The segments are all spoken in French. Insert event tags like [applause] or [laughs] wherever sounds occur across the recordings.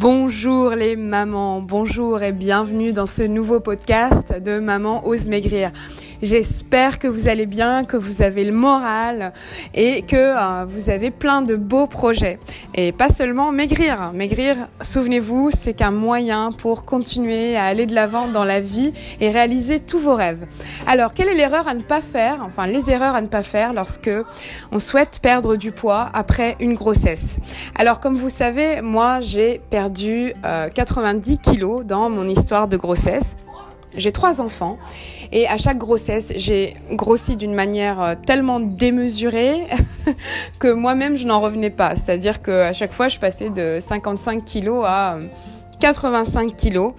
Bonjour les mamans, bonjour et bienvenue dans ce nouveau podcast de Maman ose maigrir. J'espère que vous allez bien, que vous avez le moral et que euh, vous avez plein de beaux projets. Et pas seulement maigrir. Maigrir, souvenez-vous, c'est qu'un moyen pour continuer à aller de l'avant dans la vie et réaliser tous vos rêves. Alors, quelle est l'erreur à ne pas faire Enfin, les erreurs à ne pas faire lorsque on souhaite perdre du poids après une grossesse? Alors, comme vous savez, moi, j'ai perdu 90 euh, kilos dans mon histoire de grossesse. J'ai trois enfants et à chaque grossesse, j'ai grossi d'une manière euh, tellement démesurée [laughs] que moi-même, je n'en revenais pas. C'est-à-dire qu'à chaque fois, je passais de 55 kilos à 85 kilos.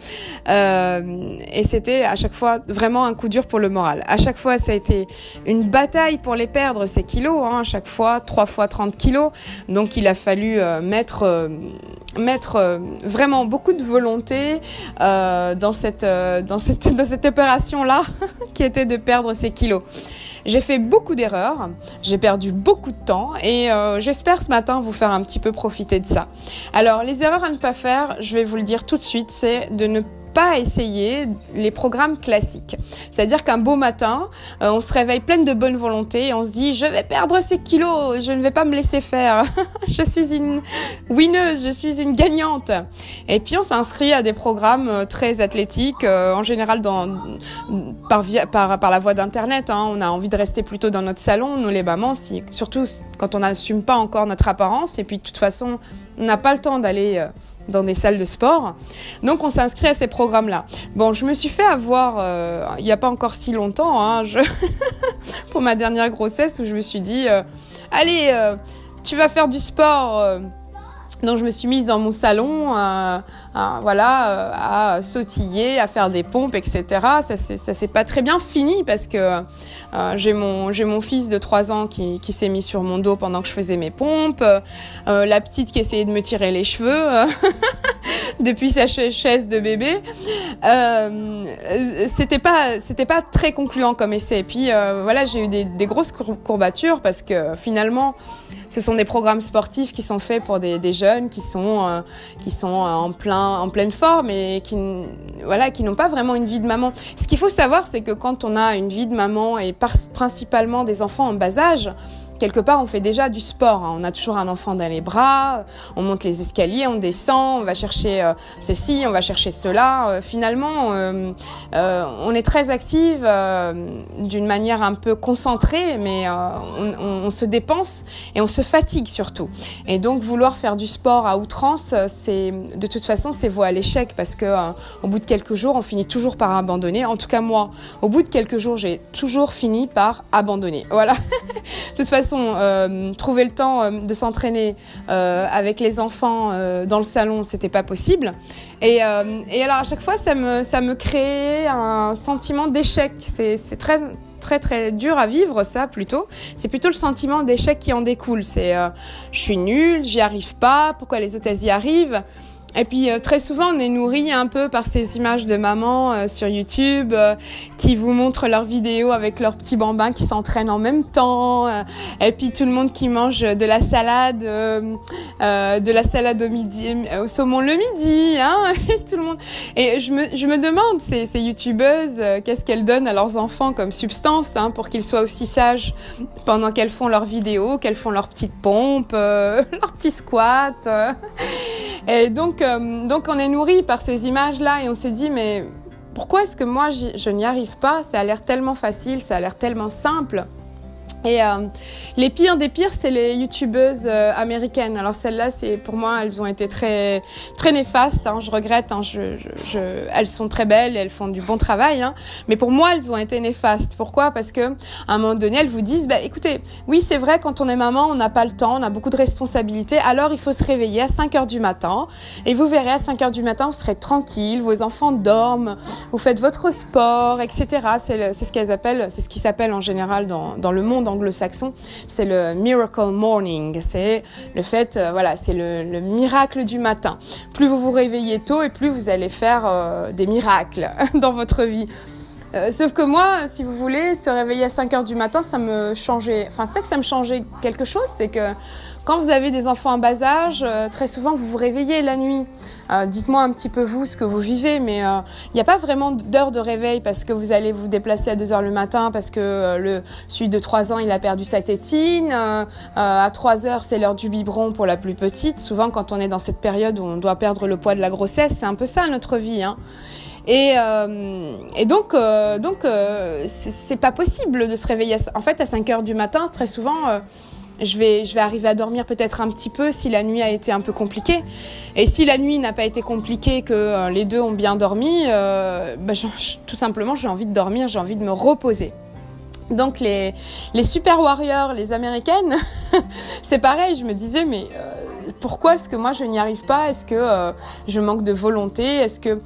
Euh, et c'était à chaque fois vraiment un coup dur pour le moral. À chaque fois, ça a été une bataille pour les perdre, ces kilos. Hein, à chaque fois, trois fois 30 kilos. Donc il a fallu euh, mettre, euh, mettre euh, vraiment beaucoup de volonté euh, dans cette, dans cette, [laughs] dans cette opération-là, [laughs] qui était de perdre ces kilos. J'ai fait beaucoup d'erreurs, j'ai perdu beaucoup de temps et euh, j'espère ce matin vous faire un petit peu profiter de ça. Alors les erreurs à ne pas faire, je vais vous le dire tout de suite, c'est de ne pas essayer les programmes classiques. C'est-à-dire qu'un beau matin, euh, on se réveille pleine de bonne volonté on se dit je vais perdre ces kilos, je ne vais pas me laisser faire. [laughs] je suis une winneuse, je suis une gagnante. Et puis on s'inscrit à des programmes euh, très athlétiques, euh, en général dans, par, via, par la voie d'internet. Hein. On a envie de rester plutôt dans notre salon, nous les mamans, si, surtout quand on n'assume pas encore notre apparence. Et puis de toute façon, on n'a pas le temps d'aller dans des salles de sport. Donc on s'inscrit à ces programmes-là. Bon, je me suis fait avoir euh, il n'y a pas encore si longtemps, hein, [laughs] pour ma dernière grossesse, où je me suis dit, euh, allez, euh, tu vas faire du sport donc je me suis mise dans mon salon, euh, à, voilà, euh, à sautiller, à faire des pompes, etc. Ça s'est pas très bien fini parce que euh, j'ai mon mon fils de 3 ans qui, qui s'est mis sur mon dos pendant que je faisais mes pompes, euh, la petite qui essayait de me tirer les cheveux [laughs] depuis sa chaise de bébé. c'était pas c'était pas très concluant comme essai. Et puis voilà, j'ai eu des, des grosses courbatures parce que finalement ce sont des programmes sportifs qui sont faits pour des, des jeunes qui sont, euh, qui sont en, plein, en pleine forme et qui, voilà, qui n'ont pas vraiment une vie de maman. Ce qu'il faut savoir, c'est que quand on a une vie de maman et principalement des enfants en bas âge, quelque part, on fait déjà du sport. Hein. On a toujours un enfant dans les bras, on monte les escaliers, on descend, on va chercher euh, ceci, on va chercher cela. Euh, finalement, euh, on est très active d'une manière un peu concentrée, mais on, on, on, se dépense et on se fatigue surtout. Et donc, vouloir faire du sport à outrance, c'est de toute façon, c'est voie à l'échec parce que au bout de quelques jours, on finit toujours par abandonner. En tout cas, moi, au bout de quelques jours, j'ai toujours fini par abandonner. Voilà. [laughs] de toute façon, euh, trouver le temps euh, de s'entraîner euh, avec les enfants dans le salon, c'était pas possible. Et, alors à chaque fois, ça me, ça me créait un sentiment d'échec. C'est très très très dur à vivre ça plutôt c'est plutôt le sentiment d'échec qui en découle c'est je suis nulle j'y arrive pas pourquoi les autres y arrivent? Et puis euh, très souvent, on est nourri un peu par ces images de maman euh, sur YouTube euh, qui vous montrent leurs vidéos avec leurs petits bambins qui s'entraînent en même temps. Euh, et puis tout le monde qui mange de la salade, euh, de la salade au midi, au saumon le midi, hein, et [laughs] tout le monde. Et je me, je me demande ces, ces youtubeuses, qu'est-ce qu'elles donnent à leurs enfants comme substance hein, pour qu'ils soient aussi sages pendant qu'elles font leurs vidéos, qu'elles font leurs petites pompes, [laughs] leurs petits squats. Et donc, euh, donc on est nourri par ces images-là et on s'est dit, mais pourquoi est-ce que moi je n'y arrive pas? Ça a l'air tellement facile, ça a l'air tellement simple. Et euh, les pires des pires, c'est les youtubeuses euh, américaines. Alors celles-là, c'est pour moi, elles ont été très très néfastes. Hein, je regrette. Hein, je, je, je, elles sont très belles, elles font du bon travail. Hein, mais pour moi, elles ont été néfastes. Pourquoi? Parce que à un moment donné, elles vous disent, bah, écoutez, oui, c'est vrai, quand on est maman, on n'a pas le temps, on a beaucoup de responsabilités. Alors, il faut se réveiller à 5 heures du matin. Et vous verrez, à 5 heures du matin, vous serez tranquille, vos enfants dorment, vous faites votre sport, etc. C'est ce qu'elles appellent, c'est ce qui s'appelle en général dans, dans le monde anglo-saxon, c'est le miracle morning. C'est le fait, euh, voilà, c'est le, le, miracle du matin. Plus vous vous réveillez tôt et plus vous allez faire euh, des miracles [laughs] dans votre vie. Euh, sauf que moi, si vous voulez, se réveiller à 5 heures du matin, ça me changeait. Enfin, c'est pas que ça me changeait quelque chose, c'est que quand vous avez des enfants en bas âge, euh, très souvent vous vous réveillez la nuit. Euh, dites-moi un petit peu vous ce que vous vivez, mais il n'y a pas vraiment d'heure de réveil parce que vous allez vous déplacer à 2 heures le matin parce que le celui de 3 ans il a perdu sa tétine. à 3 heures c'est l'heure du biberon pour la plus petite. Souvent quand on est dans cette période où on doit perdre le poids de la grossesse, c'est un peu ça notre vie. Hein. Et, euh, et donc, euh, donc euh, c'est pas possible de se réveiller. En fait, à 5 heures du matin, très souvent, je, vais, je vais arriver à dormir peut-être un petit peu si la nuit a été un peu compliquée. Et si la nuit n'a pas été compliquée, que les deux ont bien dormi, bah, tout simplement, j'ai envie de dormir, j'ai envie de me reposer. Donc les, les super warriors, les américaines, [laughs] c'est pareil, je me disais, mais pourquoi est-ce que moi je n'y arrive pas? Est-ce que je manque de volonté? Est-ce que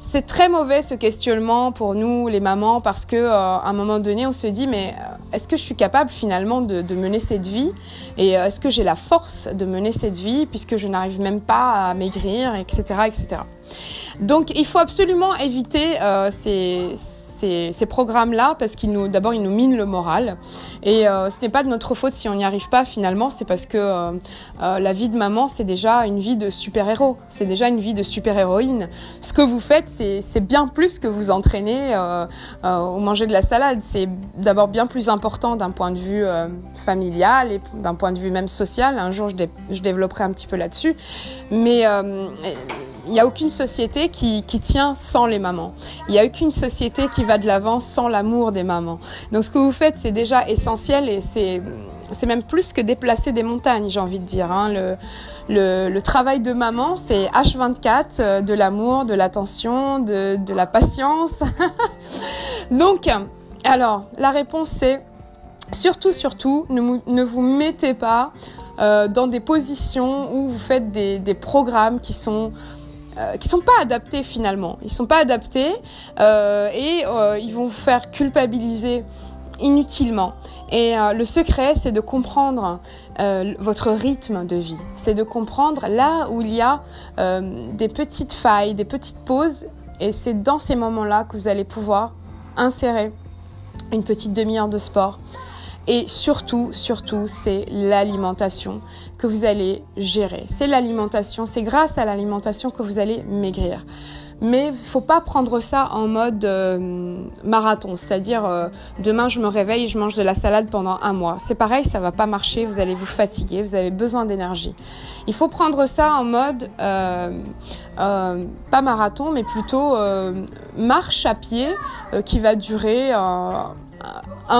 c'est très mauvais ce questionnement pour nous, les mamans, parce que euh, à un moment donné, on se dit mais euh, est-ce que je suis capable finalement de, mener cette vie? Et euh, est-ce que j'ai la force de mener cette vie puisque je n'arrive même pas à maigrir, etc., etc. Donc, il faut absolument éviter ces ces, programmes-là parce qu'ils nous, d'abord, ils nous minent le moral. Et euh, ce n'est pas de notre faute si on n'y arrive pas finalement, c'est parce que euh, euh, la vie de maman, c'est déjà une vie de super-héros, c'est déjà une vie de super-héroïne. Ce que vous faites, c'est bien plus que vous entraîner au manger de la salade. C'est d'abord bien plus important d'un point de vue familial et d'un point de vue même social. Un jour, je, je développerai un petit peu là-dessus. Mais il n'y a aucune société qui, qui, tient sans les mamans. Il n'y a aucune société qui va de l'avant sans l'amour des mamans. Donc ce que vous faites, c'est déjà essentiel et c'est, c'est même plus que déplacer des montagnes, j'ai envie de dire. Hein. Le, le, travail de maman, c'est H24, euh, de l'amour, de l'attention, de, de la patience. [laughs] Donc, alors, la réponse c'est surtout, surtout, ne, ne vous mettez pas euh, dans des positions où vous faites des, des programmes qui sont euh, qui sont pas adaptés finalement. Ils sont pas adaptés euh, et euh, ils vont vous faire culpabiliser inutilement. Et le secret, c'est de comprendre votre rythme de vie. C'est de comprendre là où il y a des petites failles, des petites pauses. Et c'est dans ces moments-là que vous allez pouvoir insérer une petite demi-heure de sport, et surtout, surtout, c'est l'alimentation que vous allez gérer. C'est l'alimentation, c'est grâce à l'alimentation que vous allez maigrir. Mais faut pas prendre ça en mode euh, marathon, c'est-à-dire euh, demain je me réveille et je mange de la salade pendant un mois. C'est pareil, ça va pas marcher, vous allez vous fatiguer, vous avez besoin d'énergie. Il faut prendre ça en mode euh, pas marathon, mais plutôt marche à pied qui va durer un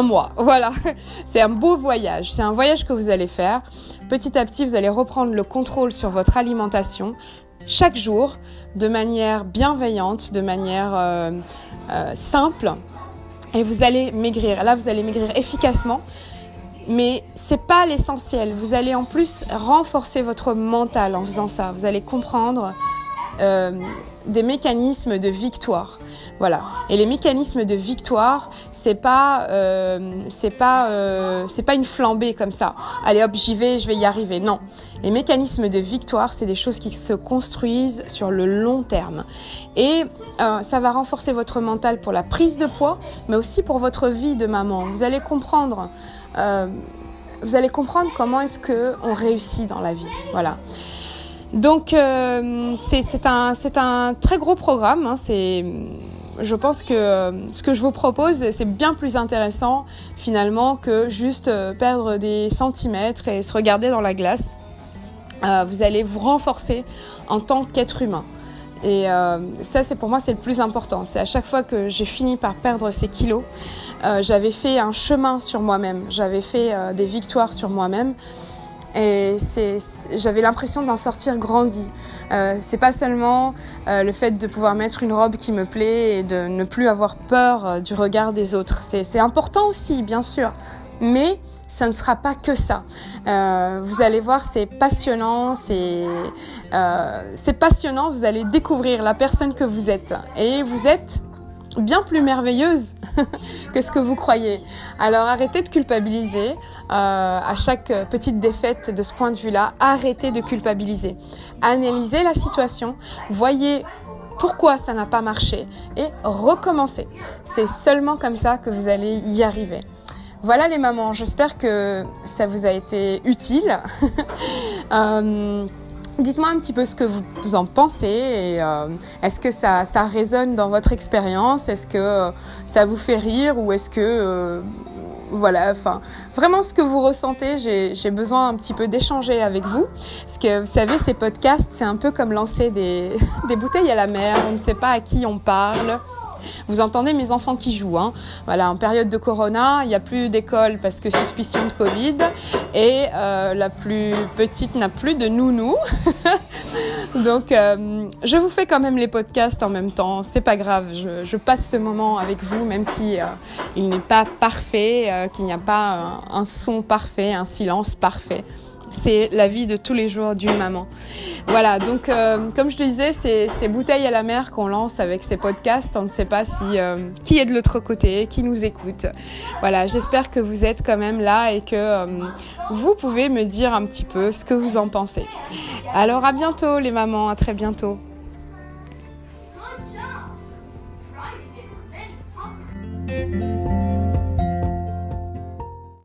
mois. [laughs] Voilà, c'est un beau voyage. C'est un voyage que vous allez faire. Petit à petit, vous allez reprendre le contrôle sur votre alimentation chaque jour de manière bienveillante, de manière euh, euh, simple. Et vous allez maigrir. Là, vous allez maigrir efficacement. Mais c'est pas l'essentiel. Vous allez en plus renforcer votre mental en faisant ça. Vous allez comprendre euh, des mécanismes de victoire. Voilà. Et les mécanismes de victoire, c'est pas, euh, c'est pas, euh, c'est pas une flambée comme ça. Allez hop, j'y vais, je vais y arriver. Non. Les mécanismes de victoire, c'est des choses qui se construisent sur le long terme. Et euh, ça va renforcer votre mental pour la prise de poids, mais aussi pour votre vie de maman. Vous allez comprendre, vous allez comprendre comment est-ce que on réussit dans la vie. Voilà. Donc euh, c'est un, un très gros programme. Hein, je pense que euh, ce que je vous propose, c'est bien plus intéressant finalement que juste euh, perdre des centimètres et se regarder dans la glace. vous allez vous renforcer en tant qu'être humain. Et ça, c'est pour moi, c'est le plus important. C'est à chaque fois que j'ai fini par perdre ces kilos, j'avais fait un chemin sur moi-même, j'avais fait des victoires sur moi-même. Et j'avais l'impression d'en sortir grandi. Euh, c'est pas seulement euh, le fait de pouvoir mettre une robe qui me plaît et de ne plus avoir peur euh, du regard des autres. C'est important aussi, bien sûr, mais ça ne sera pas que ça. Euh, vous allez voir, c'est passionnant, c'est passionnant. Vous allez découvrir la personne que vous êtes et vous êtes bien plus merveilleuse [laughs] que ce que vous croyez? Alors arrêtez de culpabiliser euh, à chaque petite défaite de ce point de vue-là. Arrêtez de culpabiliser. Analysez la situation. Voyez pourquoi ça n'a pas marché et recommencer. C'est seulement comme ça que vous allez y arriver. Voilà les mamans, j'espère que ça vous a été utile. [laughs] euh, Dites-moi un petit peu ce que vous en pensez et euh, est-ce que ça, ça, résonne dans votre expérience? Est-ce que euh, ça vous fait rire ou est-ce que euh, voilà, enfin vraiment ce que vous ressentez, j'ai besoin un petit peu d'échanger avec vous parce que vous savez ces podcasts c'est un peu comme lancer des, [laughs] des bouteilles à la mer, on ne sait pas à qui on parle. Vous entendez mes enfants qui jouent. Hein. Voilà, en période de corona, il n'y a plus d'école parce que suspicion de Covid. Et euh, la plus petite n'a plus de nounou. [laughs] Donc, euh, je vous fais quand même les podcasts en même temps. C'est pas grave. Je, passe ce moment avec vous, même si euh, il n'est pas parfait, qu'il n'y a pas un son parfait, un silence parfait c'est la vie de tous les jours d'une maman. Voilà, donc euh, comme je te disais, c'est ces bouteilles à la mer qu'on lance avec ces podcasts. On ne sait pas si euh, qui est de l'autre côté, qui nous écoute. Voilà, j'espère que vous êtes quand même là et que euh, vous pouvez me dire un petit peu ce que vous en pensez. Alors à bientôt les mamans, à très bientôt.